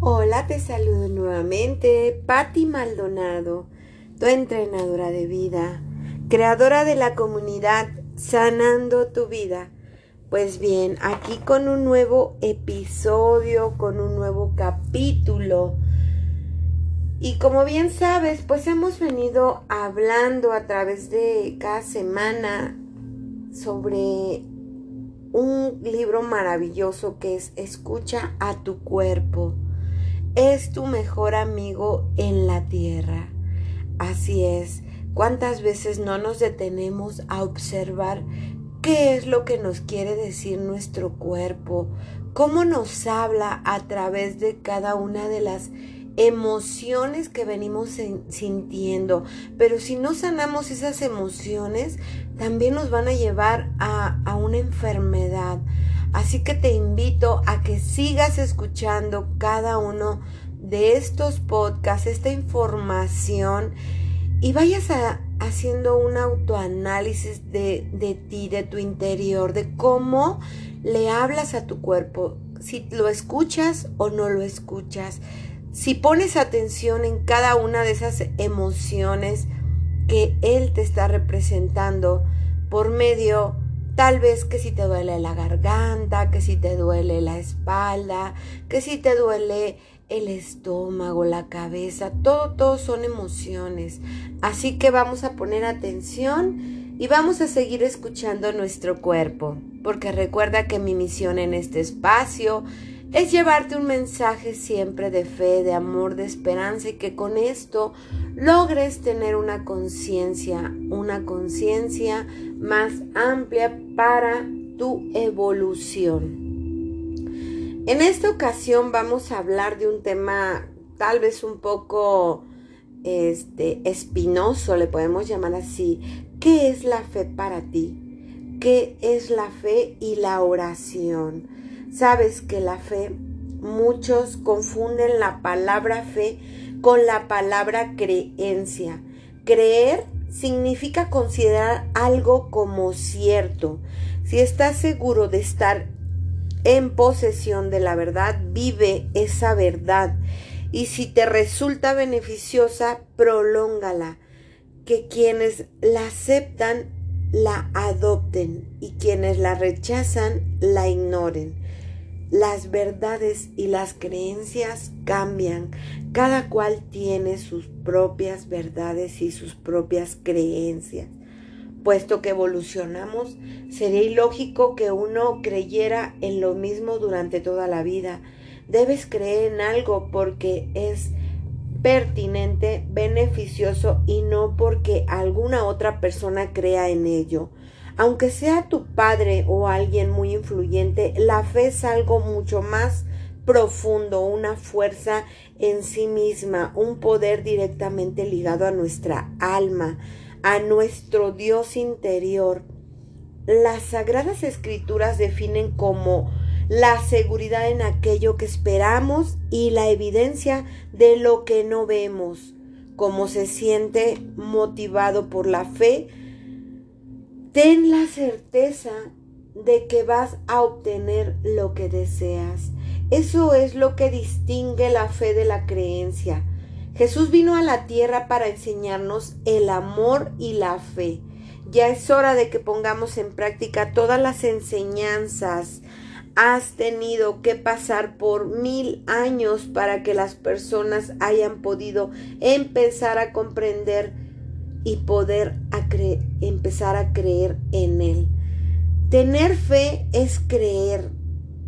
Hola, te saludo nuevamente, Patti Maldonado, tu entrenadora de vida, creadora de la comunidad Sanando tu vida. Pues bien, aquí con un nuevo episodio, con un nuevo capítulo. Y como bien sabes, pues hemos venido hablando a través de cada semana sobre un libro maravilloso que es Escucha a tu cuerpo es tu mejor amigo en la tierra. Así es, ¿cuántas veces no nos detenemos a observar qué es lo que nos quiere decir nuestro cuerpo? ¿Cómo nos habla a través de cada una de las emociones que venimos sintiendo. Pero si no sanamos esas emociones, también nos van a llevar a, una enfermedad, Así que te invito a que sigas escuchando cada uno de estos podcasts, esta información y vayas haciendo un autoanálisis de, de ti, de tu interior, de cómo le hablas a tu cuerpo, si lo escuchas o no lo escuchas, si pones atención en cada una de esas emociones que Él te está representando por medio Tal vez que si te duele la garganta, que si te duele la espalda, que si te duele el estómago, la cabeza, todo, todo son emociones. Así que vamos a poner atención y vamos a seguir escuchando nuestro cuerpo, porque recuerda que mi misión en este espacio es llevarte un mensaje siempre de fe, de amor, de esperanza y que con esto logres tener una conciencia, una conciencia más amplia para tu evolución. En esta ocasión vamos a hablar de un tema tal vez un poco este, espinoso, le podemos llamar así. ¿Qué es la fe para ti? ¿Qué es la fe y la oración? Sabes que la fe, muchos confunden la palabra fe con la palabra creencia. Creer significa considerar algo como cierto. Si estás seguro de estar en posesión de la verdad, vive esa verdad. Y si te resulta beneficiosa, prolóngala. Que quienes la aceptan, la adopten y quienes la rechazan, la ignoren. Las verdades y las creencias cambian. Cada cual tiene sus propias verdades y sus propias creencias. Puesto que evolucionamos, sería ilógico que uno creyera en lo mismo durante toda la vida. Debes creer en algo porque es pertinente, beneficioso y no porque alguna otra persona crea en ello. Aunque sea tu padre o alguien muy influyente, la fe es algo mucho más profundo, una fuerza en sí misma, un poder directamente ligado a nuestra alma, a nuestro Dios interior. Las sagradas escrituras definen como la seguridad en aquello que esperamos y la evidencia de lo que no vemos. Como se siente motivado por la fe, ten la certeza de que vas a obtener lo que deseas. Eso es lo que distingue la fe de la creencia. Jesús vino a la tierra para enseñarnos el amor y la fe. Ya es hora de que pongamos en práctica todas las enseñanzas. Has tenido que pasar por mil años para que las personas hayan podido empezar a comprender y poder empezar a creer en Él. Tener fe es creer,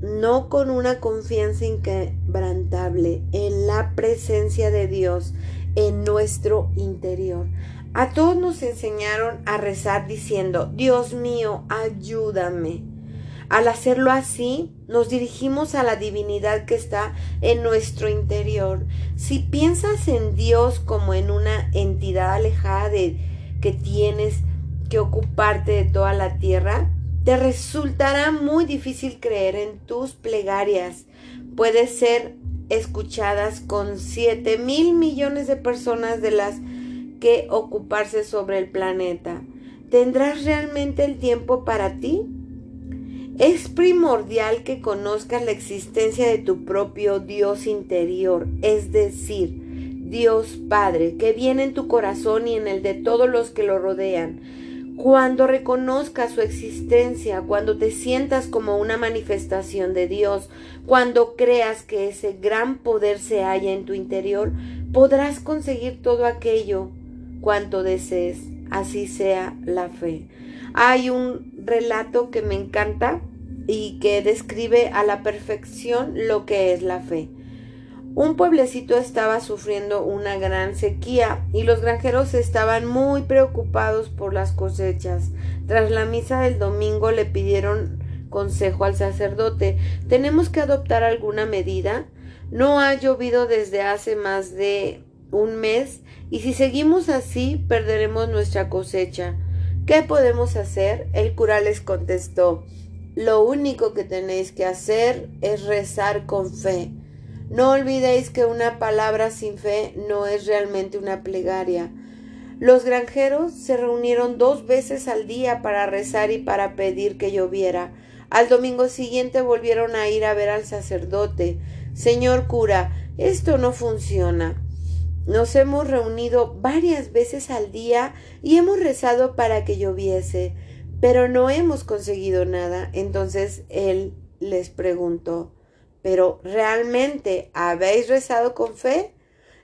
no con una confianza inquebrantable en la presencia de Dios en nuestro interior. A todos nos enseñaron a rezar diciendo, Dios mío, ayúdame. Al hacerlo así, nos dirigimos a la divinidad que está en nuestro interior. Si piensas en Dios como en una entidad alejada de que tienes que ocuparte de toda la tierra, te resultará muy difícil creer en tus plegarias. Puede ser escuchadas con siete mil millones de personas de las que ocuparse sobre el planeta. ¿Tendrás realmente el tiempo para ti? Es primordial que conozcas la existencia de tu propio Dios interior, es decir, Dios Padre, que viene en tu corazón y en el de todos los que lo rodean. Cuando reconozcas su existencia, cuando te sientas como una manifestación de Dios, cuando creas que ese gran poder se halla en tu interior, podrás conseguir todo aquello cuanto desees. Así sea la fe. Hay un relato que me encanta y que describe a la perfección lo que es la fe. Un pueblecito estaba sufriendo una gran sequía y los granjeros estaban muy preocupados por las cosechas. Tras la misa del domingo le pidieron consejo al sacerdote. ¿Tenemos que adoptar alguna medida? No ha llovido desde hace más de un mes y si seguimos así perderemos nuestra cosecha. ¿Qué podemos hacer? El cura les contestó Lo único que tenéis que hacer es rezar con fe. No olvidéis que una palabra sin fe no es realmente una plegaria. Los granjeros se reunieron dos veces al día para rezar y para pedir que lloviera. Al domingo siguiente volvieron a ir a ver al sacerdote. Señor cura, esto no funciona. Nos hemos reunido varias veces al día y hemos rezado para que lloviese, pero no hemos conseguido nada. Entonces él les preguntó pero ¿realmente habéis rezado con fe?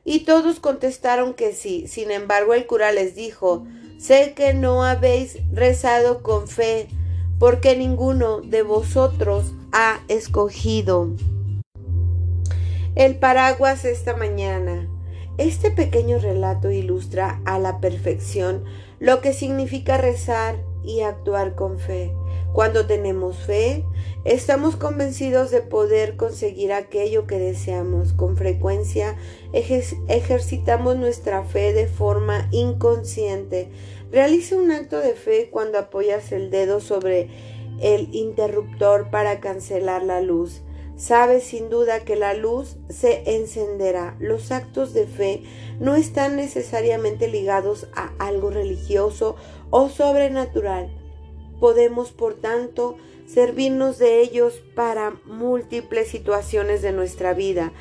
Y todos contestaron que sí. Sin embargo, el cura les dijo, sé que no habéis rezado con fe, porque ninguno de vosotros ha escogido el paraguas esta mañana. Este pequeño relato ilustra a la perfección lo que significa rezar y actuar con fe. Cuando tenemos fe, estamos convencidos de poder conseguir aquello que deseamos. Con frecuencia ejercitamos nuestra fe de forma inconsciente. Realiza un acto de fe cuando apoyas el dedo sobre el interruptor para cancelar la luz. Sabes sin duda que la luz se encenderá. Los actos de fe no están necesariamente ligados a algo religioso o sobrenatural. Podemos, por tanto, servirnos de ellos para múltiples situaciones de nuestra vida.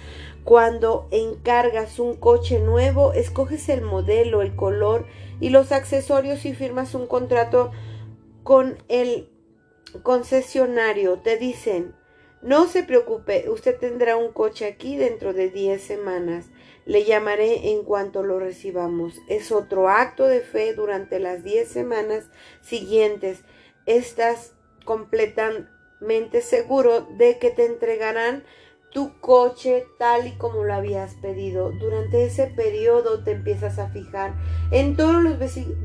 Cuando encargas un coche nuevo, escoges el modelo, el color y los accesorios y firmas un contrato con el concesionario. Te dicen, no se preocupe, usted tendrá un coche aquí dentro de 10 semanas. Le llamaré en cuanto lo recibamos. Es otro acto de fe durante las 10 semanas siguientes estás completamente seguro de que te entregarán tu coche tal y como lo habías pedido. Durante ese periodo te empiezas a fijar en todos los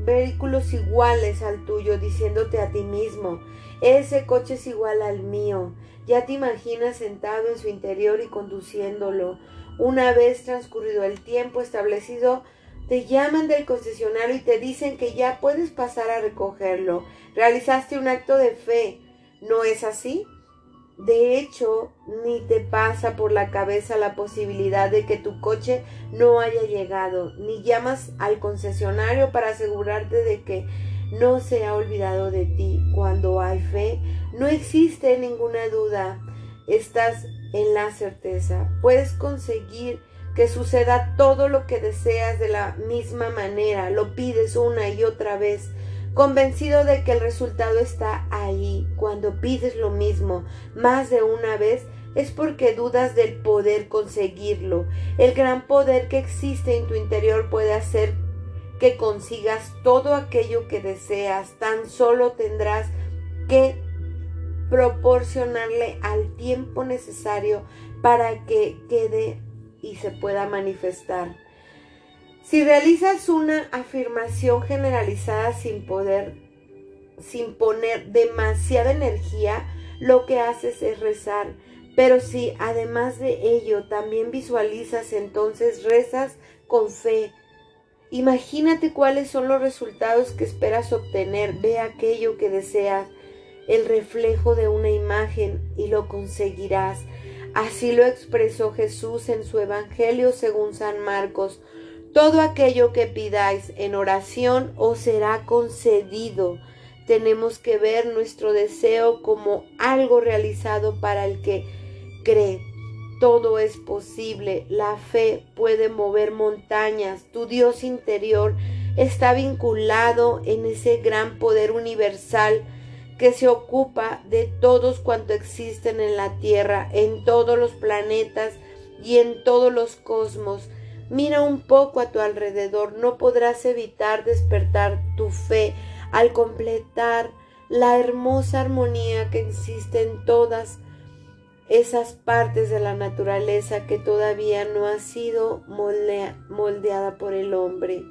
vehículos iguales al tuyo, diciéndote a ti mismo, ese coche es igual al mío. Ya te imaginas sentado en su interior y conduciéndolo. Una vez transcurrido el tiempo establecido, te llaman del concesionario y te dicen que ya puedes pasar a recogerlo. Realizaste un acto de fe. ¿No es así? De hecho, ni te pasa por la cabeza la posibilidad de que tu coche no haya llegado, ni llamas al concesionario para asegurarte de que no se ha olvidado de ti. Cuando hay fe, no existe ninguna duda. Estás en la certeza. Puedes conseguir que suceda todo lo que deseas de la misma manera, lo pides una y otra vez, convencido de que el resultado está ahí. Cuando pides lo mismo más de una vez, es porque dudas del poder conseguirlo. El gran poder que existe en tu interior puede hacer que consigas todo aquello que deseas. Tan solo tendrás que proporcionarle al tiempo necesario para que quede y se pueda manifestar. Si realizas una afirmación generalizada sin poder, sin poner demasiada energía, lo que haces es rezar. Pero si además de ello también visualizas, entonces rezas con fe. Imagínate cuáles son los resultados que esperas obtener. Ve aquello que deseas, el reflejo de una imagen y lo conseguirás. Así lo expresó Jesús en su Evangelio según San Marcos. Todo aquello que pidáis en oración os será concedido. Tenemos que ver nuestro deseo como algo realizado para el que cree. Todo es posible. La fe puede mover montañas. Tu Dios interior está vinculado en ese gran poder universal que se ocupa de todos cuanto existen en la Tierra, en todos los planetas y en todos los cosmos. Mira un poco a tu alrededor, no podrás evitar despertar tu fe al completar la hermosa armonía que existe en todas esas partes de la naturaleza que todavía no ha sido moldeada por el hombre.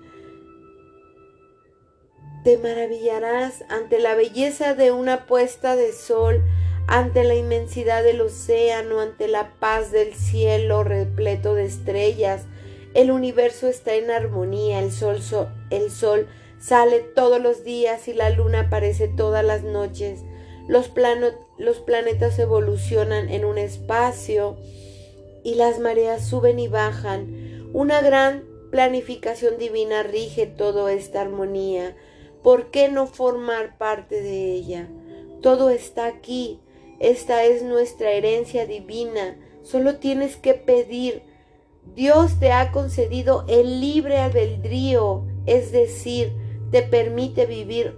Te maravillarás ante la belleza de una puesta de sol, ante la inmensidad del océano, ante la paz del cielo repleto de estrellas. El universo está en armonía, el sol, el sol sale todos los días y la luna aparece todas las noches. Los, los planetas evolucionan en un espacio y las mareas suben y bajan. Una gran planificación divina rige toda esta armonía. ¿Por qué no formar parte de ella? Todo está aquí. Esta es nuestra herencia divina. Solo tienes que pedir. Dios te ha concedido el libre albedrío, es decir, te permite vivir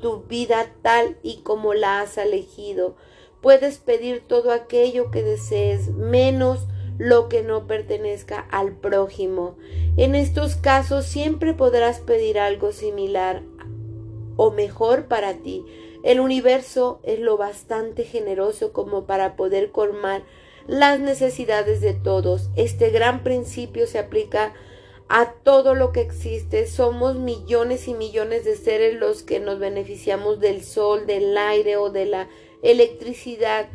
tu vida tal y como la has elegido. Puedes pedir todo aquello que desees, menos lo que no pertenezca al prójimo. En estos casos siempre podrás pedir algo similar o mejor para ti. El universo es lo bastante generoso como para poder colmar las necesidades de todos. Este gran principio se aplica a todo lo que existe. Somos millones y millones de seres los que nos beneficiamos del sol, del aire o de la electricidad.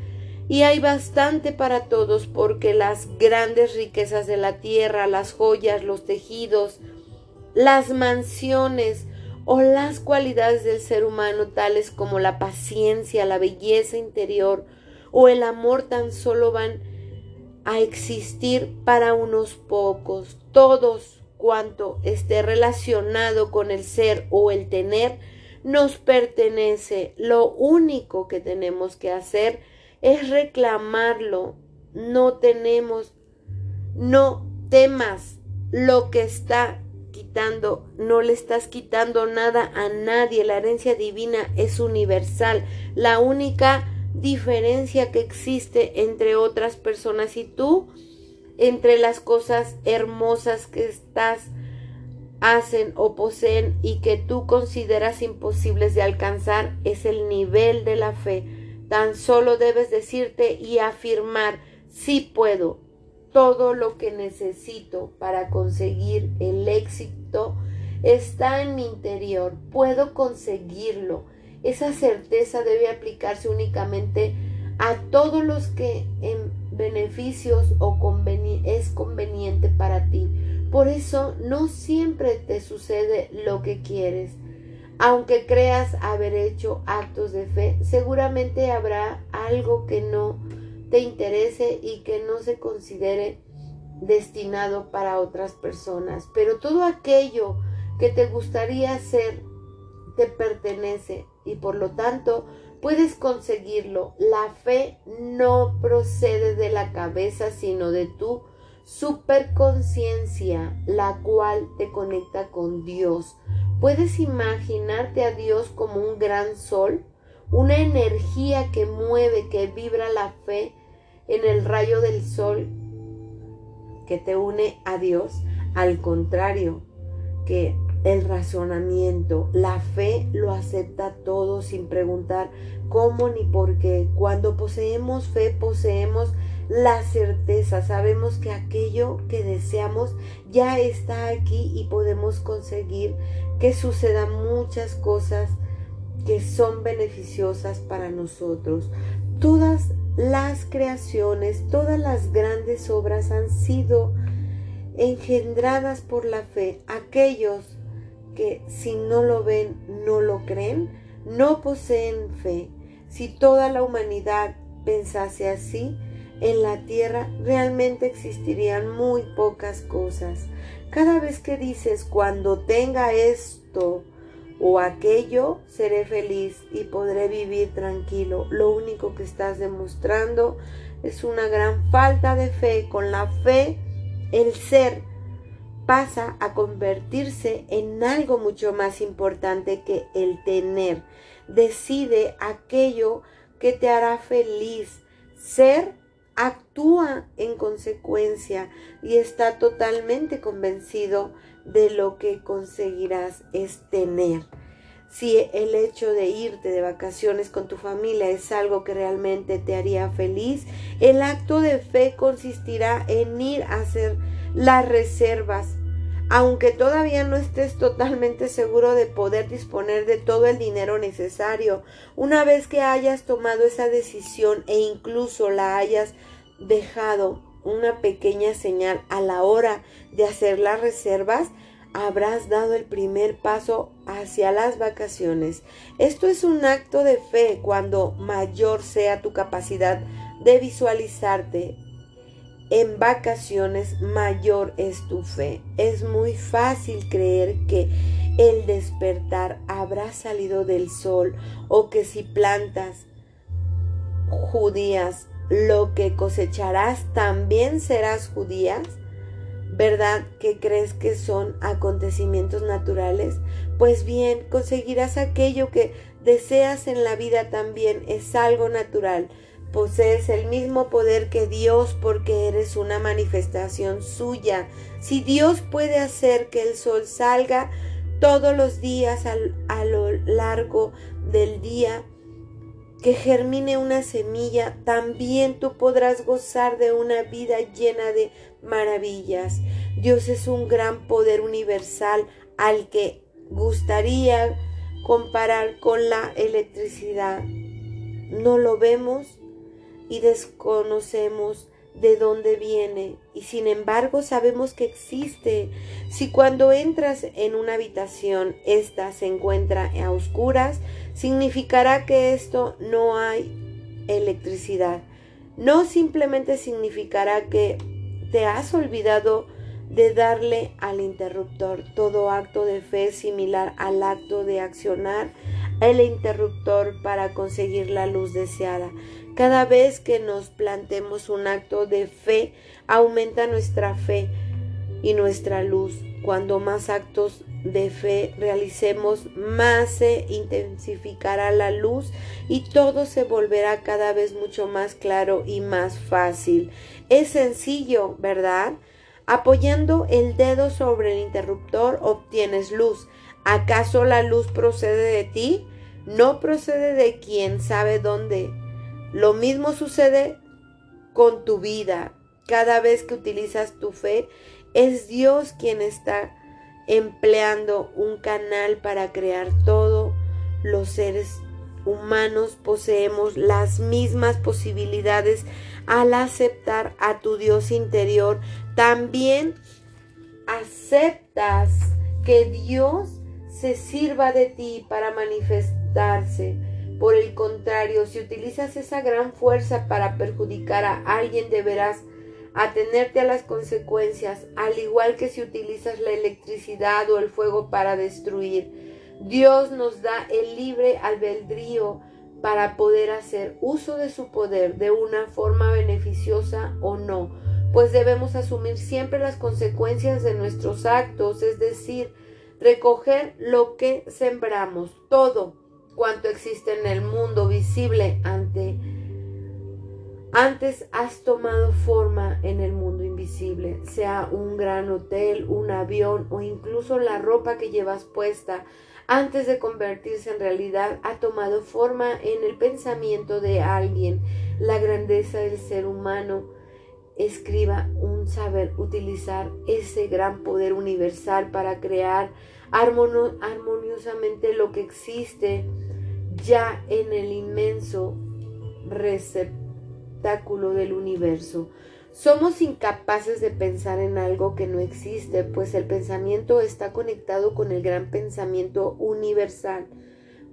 Y hay bastante para todos porque las grandes riquezas de la tierra, las joyas, los tejidos, las mansiones, o las cualidades del ser humano tales como la paciencia, la belleza interior o el amor tan solo van a existir para unos pocos. Todos cuanto esté relacionado con el ser o el tener nos pertenece. Lo único que tenemos que hacer es reclamarlo. No tenemos, no temas lo que está quitando, no le estás quitando nada a nadie. La herencia divina es universal. La única diferencia que existe entre otras personas y tú, entre las cosas hermosas que estás hacen o poseen y que tú consideras imposibles de alcanzar es el nivel de la fe. Tan solo debes decirte y afirmar, sí puedo, todo lo que necesito para conseguir el éxito está en mi interior. Puedo conseguirlo. Esa certeza debe aplicarse únicamente a todos los que en beneficios o es conveniente para ti. Por eso no siempre te sucede lo que quieres. Aunque creas haber hecho actos de fe, seguramente habrá algo que no te interese y que no se considere destinado para otras personas. Pero todo aquello que te gustaría hacer te pertenece y por lo tanto puedes conseguirlo. La fe no procede de la cabeza, sino de tu superconciencia, la cual te conecta con Dios. Puedes imaginarte a Dios como un gran sol, una energía que mueve, que vibra la fe en el rayo del sol que te une a Dios. Al contrario, que el razonamiento, la fe lo acepta todo sin preguntar cómo ni por qué. Cuando poseemos fe, poseemos la certeza, sabemos que aquello que deseamos ya está aquí y podemos conseguir que sucedan muchas cosas que son beneficiosas para nosotros. Todas las creaciones, todas las grandes obras han sido engendradas por la fe. Aquellos que si no lo ven, no lo creen, no poseen fe. Si toda la humanidad pensase así, en la tierra realmente existirían muy pocas cosas. Cada vez que dices cuando tenga esto, o aquello, seré feliz y podré vivir tranquilo. Lo único que estás demostrando es una gran falta de fe. Con la fe, el ser pasa a convertirse en algo mucho más importante que el tener. Decide aquello que te hará feliz. Ser actúa en consecuencia y está totalmente convencido de lo que conseguirás es tener. Si el hecho de irte de vacaciones con tu familia es algo que realmente te haría feliz, el acto de fe consistirá en ir a hacer las reservas. Aunque todavía no estés totalmente seguro de poder disponer de todo el dinero necesario, una vez que hayas tomado esa decisión e incluso la hayas dejado una pequeña señal a la hora de hacer las reservas, habrás dado el primer paso hacia las vacaciones. Esto es un acto de fe cuando mayor sea tu capacidad de visualizarte en vacaciones, mayor es tu fe. Es muy fácil creer que el despertar habrá salido del sol o que si plantas judías lo que cosecharás también serás judías? ¿Verdad que crees que son acontecimientos naturales? Pues bien, conseguirás aquello que deseas en la vida también, es algo natural. Posees el mismo poder que Dios porque eres una manifestación suya. Si Dios puede hacer que el sol salga todos los días a lo largo del día, que germine una semilla, también tú podrás gozar de una vida llena de maravillas. Dios es un gran poder universal al que gustaría comparar con la electricidad. No lo vemos y desconocemos de dónde viene y sin embargo sabemos que existe. Si cuando entras en una habitación esta se encuentra a oscuras, significará que esto no hay electricidad. No simplemente significará que te has olvidado de darle al interruptor. Todo acto de fe es similar al acto de accionar el interruptor para conseguir la luz deseada. Cada vez que nos plantemos un acto de fe, aumenta nuestra fe y nuestra luz. Cuando más actos de fe realicemos, más se intensificará la luz y todo se volverá cada vez mucho más claro y más fácil. Es sencillo, ¿verdad? Apoyando el dedo sobre el interruptor obtienes luz. ¿Acaso la luz procede de ti? No procede de quien sabe dónde lo mismo sucede con tu vida. Cada vez que utilizas tu fe, es Dios quien está empleando un canal para crear todo. Los seres humanos poseemos las mismas posibilidades al aceptar a tu Dios interior. También aceptas que Dios se sirva de ti para manifestarse. Por el contrario, si utilizas esa gran fuerza para perjudicar a alguien, deberás atenerte a las consecuencias, al igual que si utilizas la electricidad o el fuego para destruir. Dios nos da el libre albedrío para poder hacer uso de su poder de una forma beneficiosa o no, pues debemos asumir siempre las consecuencias de nuestros actos, es decir, recoger lo que sembramos, todo cuanto existe en el mundo visible ante antes has tomado forma en el mundo invisible, sea un gran hotel, un avión o incluso la ropa que llevas puesta, antes de convertirse en realidad, ha tomado forma en el pensamiento de alguien. La grandeza del ser humano escriba un saber utilizar ese gran poder universal para crear armoniosamente lo que existe ya en el inmenso del universo. Somos incapaces de pensar en algo que no existe, pues el pensamiento está conectado con el gran pensamiento universal.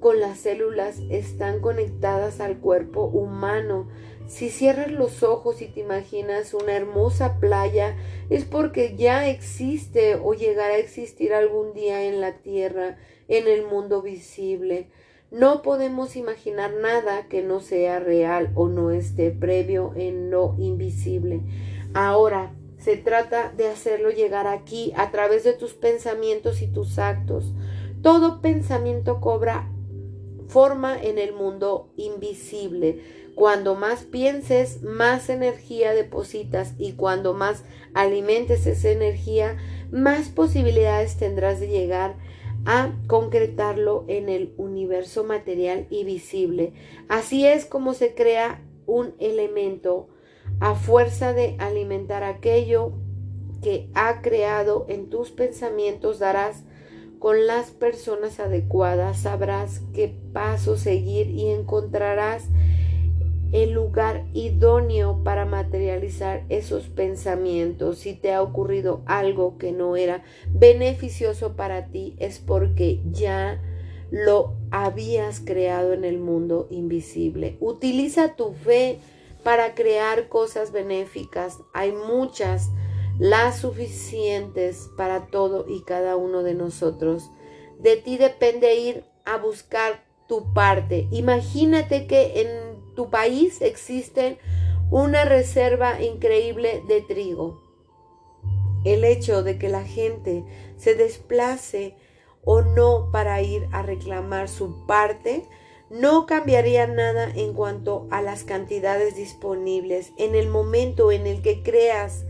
con las células están conectadas al cuerpo humano. Si cierras los ojos y te imaginas una hermosa playa, es porque ya existe o llegará a existir algún día en la tierra, en el mundo visible. No podemos imaginar nada que no sea real o no esté previo en lo invisible. Ahora, se trata de hacerlo llegar aquí a través de tus pensamientos y tus actos. Todo pensamiento cobra forma en el mundo invisible. Cuando más pienses, más energía depositas y cuando más alimentes esa energía, más posibilidades tendrás de llegar a concretarlo en el universo material y visible. Así es como se crea un elemento a fuerza de alimentar aquello que ha creado en tus pensamientos darás con las personas adecuadas, sabrás qué paso seguir y encontrarás el lugar idóneo para materializar esos pensamientos. Si te ha ocurrido algo que no era beneficioso para ti, es porque ya lo habías creado en el mundo invisible. Utiliza tu fe para crear cosas benéficas. Hay muchas las suficientes para todo y cada uno de nosotros. De ti depende ir a buscar tu parte. Imagínate que en tu país existe una reserva increíble de trigo. El hecho de que la gente se desplace o no para ir a reclamar su parte no cambiaría nada en cuanto a las cantidades disponibles. En el momento en el que creas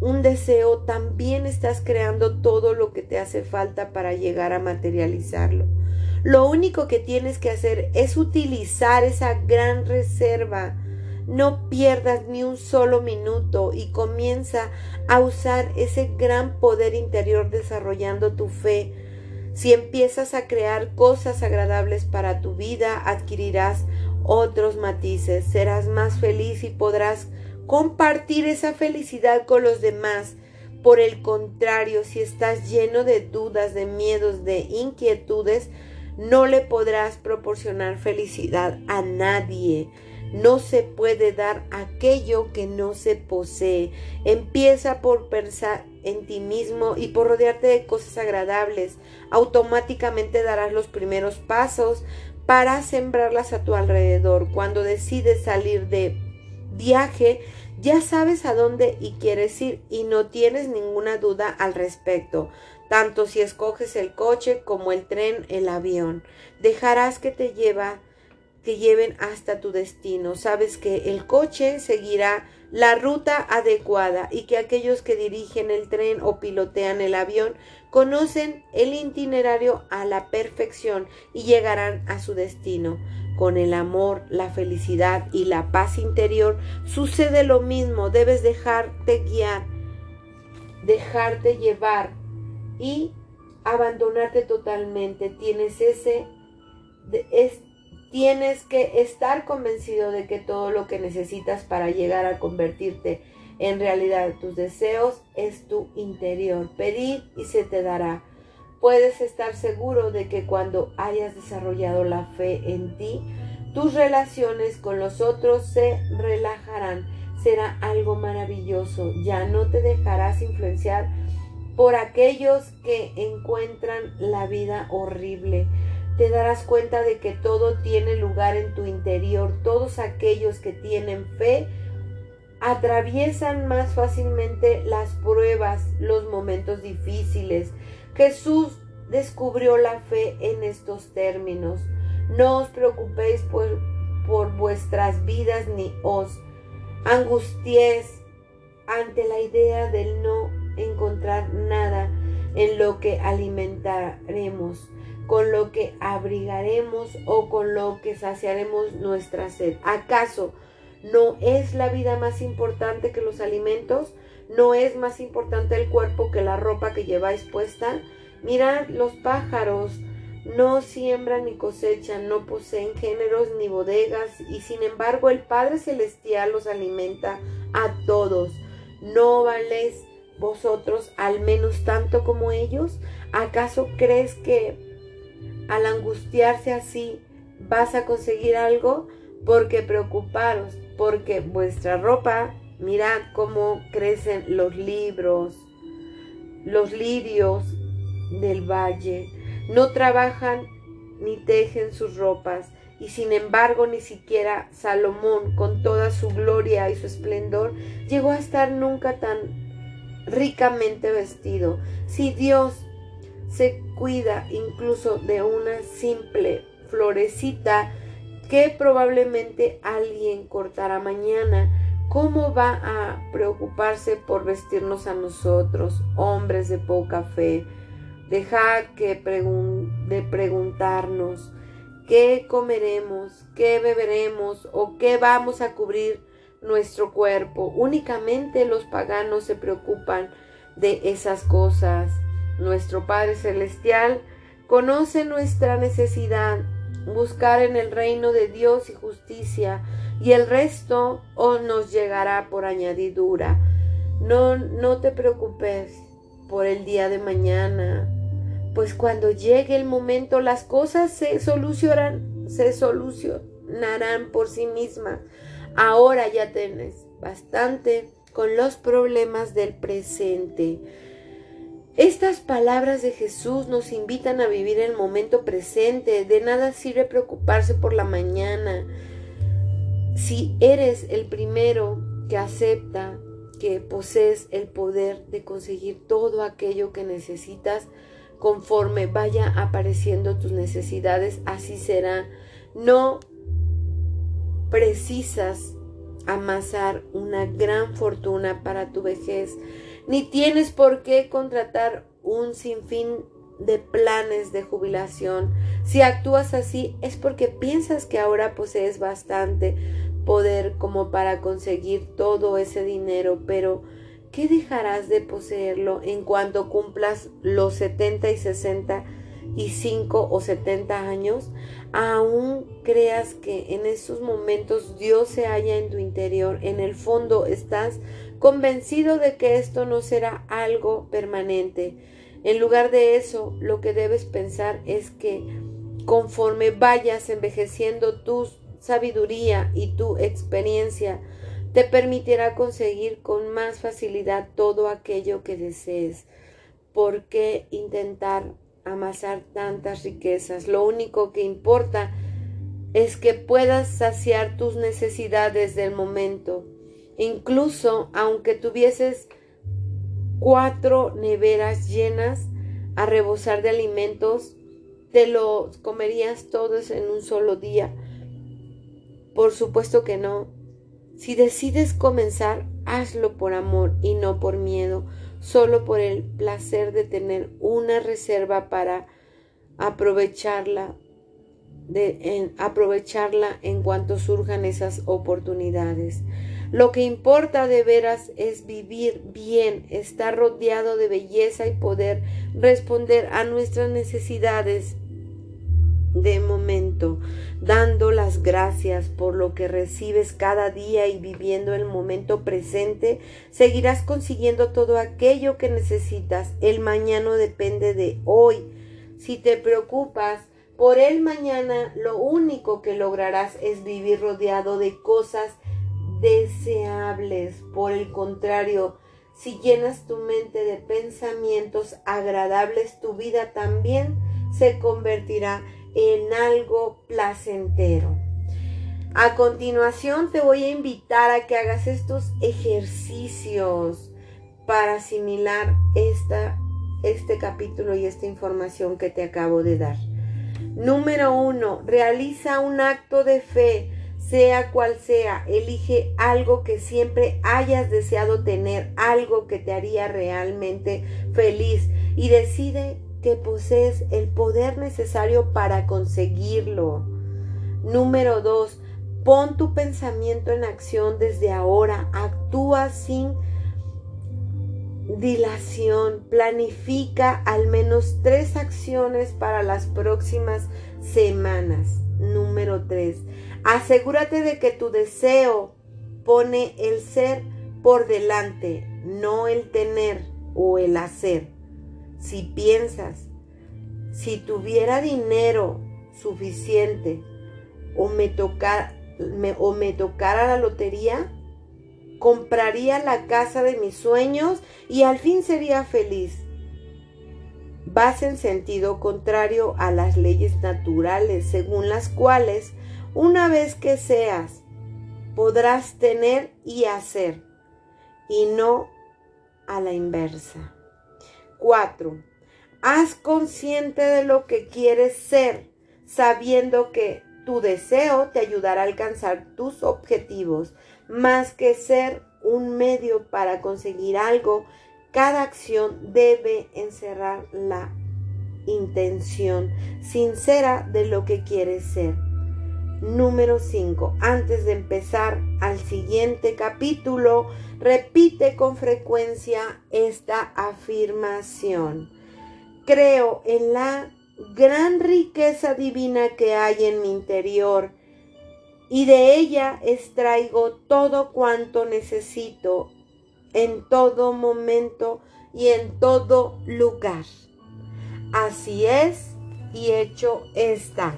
un deseo, también estás creando todo lo que te hace falta para llegar a materializarlo. Lo único que tienes que hacer es utilizar esa gran reserva. No pierdas ni un solo minuto y comienza a usar ese gran poder interior desarrollando tu fe. Si empiezas a crear cosas agradables para tu vida, adquirirás otros matices, serás más feliz y podrás compartir esa felicidad con los demás. Por el contrario, si estás lleno de dudas, de miedos, de inquietudes, no le podrás proporcionar felicidad a nadie. No se puede dar aquello que no se posee. Empieza por pensar en ti mismo y por rodearte de cosas agradables. Automáticamente darás los primeros pasos para sembrarlas a tu alrededor. Cuando decides salir de viaje, ya sabes a dónde y quieres ir y no tienes ninguna duda al respecto, tanto si escoges el coche como el tren, el avión. Dejarás que te lleva que lleven hasta tu destino. Sabes que el coche seguirá la ruta adecuada y que aquellos que dirigen el tren o pilotean el avión conocen el itinerario a la perfección y llegarán a su destino. Con el amor, la felicidad y la paz interior sucede lo mismo. Debes dejarte guiar, dejarte llevar y abandonarte totalmente. Tienes ese, tienes que estar convencido de que todo lo que necesitas para llegar a convertirte en realidad tus deseos es tu interior. Pedir y se te dará puedes estar seguro de que cuando hayas desarrollado la fe en ti, tus relaciones con los otros se relajarán. Será algo maravilloso. Ya no te dejarás influenciar por aquellos que encuentran la vida horrible. Te darás cuenta de que todo tiene lugar en tu interior. Todos aquellos que tienen fe atraviesan más fácilmente las pruebas, los momentos difíciles, Jesús descubrió la fe en estos términos. No os preocupéis por, por vuestras vidas ni os angustiéis ante la idea del no encontrar nada en lo que alimentaremos, con lo que abrigaremos o con lo que saciaremos nuestra sed. ¿Acaso no es la vida más importante que los alimentos? ¿No es más importante el cuerpo que la ropa que lleváis puesta? Mirad los pájaros, no siembran ni cosechan, no poseen géneros ni bodegas, y sin embargo el Padre Celestial los alimenta a todos. ¿No valéis vosotros al menos tanto como ellos? ¿Acaso crees que al angustiarse así, vas a conseguir algo porque preocuparos, porque vuestra ropa, mirad cómo crecen los libros, los lirios del valle, no trabajan ni tejen sus ropas, y sin embargo ni siquiera Salomón, con toda su gloria y su esplendor, llegó a estar nunca tan ricamente vestido. Si Dios se cuida incluso de una simple florecita que probablemente alguien cortará mañana, ¿cómo va a preocuparse por vestirnos a nosotros, hombres de poca fe? Dejar que de preguntarnos, qué comeremos, qué beberemos o qué vamos a cubrir nuestro cuerpo. Únicamente los paganos se preocupan de esas cosas. Nuestro Padre Celestial conoce nuestra necesidad, buscar en el reino de Dios y justicia, y el resto o nos llegará por añadidura. No, no te preocupes por el día de mañana, pues cuando llegue el momento las cosas se solucionarán, se solucionarán por sí mismas. Ahora ya tienes bastante con los problemas del presente. Estas palabras de Jesús nos invitan a vivir el momento presente. De nada sirve preocuparse por la mañana. Si eres el primero que acepta que posees el poder de conseguir todo aquello que necesitas, conforme vaya apareciendo tus necesidades, así será. No precisas amasar una gran fortuna para tu vejez, ni tienes por qué contratar un sinfín de planes de jubilación. Si actúas así es porque piensas que ahora posees bastante poder como para conseguir todo ese dinero, pero ¿qué dejarás de poseerlo en cuanto cumplas los 70 y 65 o 70 años? Aún creas que en esos momentos Dios se halla en tu interior, en el fondo estás convencido de que esto no será algo permanente. En lugar de eso, lo que debes pensar es que conforme vayas envejeciendo tu sabiduría y tu experiencia, te permitirá conseguir con más facilidad todo aquello que desees. ¿Por qué intentar amasar tantas riquezas? Lo único que importa es que puedas saciar tus necesidades del momento. Incluso aunque tuvieses cuatro neveras llenas a rebosar de alimentos, te los comerías todos en un solo día. Por supuesto que no. Si decides comenzar, hazlo por amor y no por miedo, solo por el placer de tener una reserva para aprovecharla, de, en, aprovecharla en cuanto surjan esas oportunidades. Lo que importa de veras es vivir bien, estar rodeado de belleza y poder responder a nuestras necesidades de momento, dando las gracias por lo que recibes cada día y viviendo el momento presente, seguirás consiguiendo todo aquello que necesitas. El mañana depende de hoy. Si te preocupas por el mañana, lo único que lograrás es vivir rodeado de cosas deseables. Por el contrario, si llenas tu mente de pensamientos agradables, tu vida también se convertirá en algo placentero. A continuación te voy a invitar a que hagas estos ejercicios para asimilar esta, este capítulo y esta información que te acabo de dar. Número uno, realiza un acto de fe, sea cual sea. Elige algo que siempre hayas deseado tener, algo que te haría realmente feliz y decide que posees el poder necesario para conseguirlo. Número dos, pon tu pensamiento en acción desde ahora. Actúa sin dilación. Planifica al menos tres acciones para las próximas semanas. Número tres, asegúrate de que tu deseo pone el ser por delante, no el tener o el hacer. Si piensas si tuviera dinero suficiente o me, tocara, la lotería, compraría la casa de mis sueños y al fin sería feliz. Vas en sentido contrario a las leyes naturales, según las cuales, una vez que seas, podrás tener y hacer, y no a la inversa. 4. Haz consciente de lo que quieres ser, sabiendo que tu deseo te ayudará a alcanzar tus objetivos, más que ser un medio para conseguir algo, cada acción debe encerrar la intención sincera de lo que quieres ser. Número 5. Antes de empezar al siguiente capítulo, repite con frecuencia esta afirmación. Creo en la gran riqueza divina que hay en mi interior y de ella extraigo todo cuanto necesito en todo momento y en todo lugar. Así es y hecho está.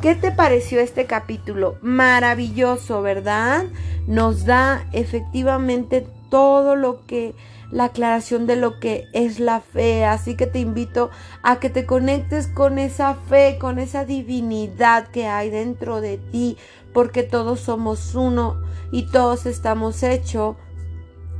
¿Qué te pareció este capítulo? Maravilloso, ¿verdad? Nos da efectivamente todo lo que la aclaración de lo que es la fe. Así que te invito a que te conectes con esa fe, con esa divinidad que hay dentro de ti, porque todos somos uno y todos estamos hechos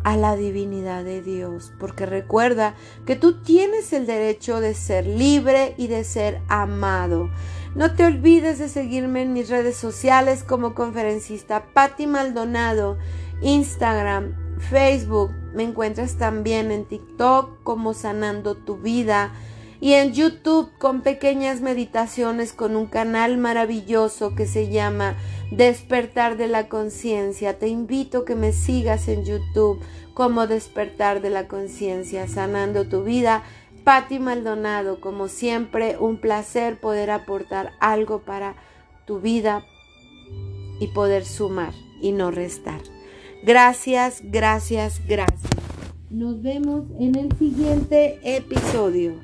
a la divinidad de Dios, porque recuerda que tú tienes el derecho de ser libre y de ser amado. No te olvides de seguirme en mis redes sociales como conferencista Patti Maldonado, Instagram, Facebook, me encuentras también en TikTok como Sanando tu Vida y en YouTube con pequeñas meditaciones con un canal maravilloso que se llama Despertar de la Conciencia. Te invito a que me sigas en YouTube como Despertar de la Conciencia, Sanando tu Vida. Patti Maldonado, como siempre, un placer poder aportar algo para tu vida y poder sumar y no restar. Gracias, gracias, gracias. Nos vemos en el siguiente episodio.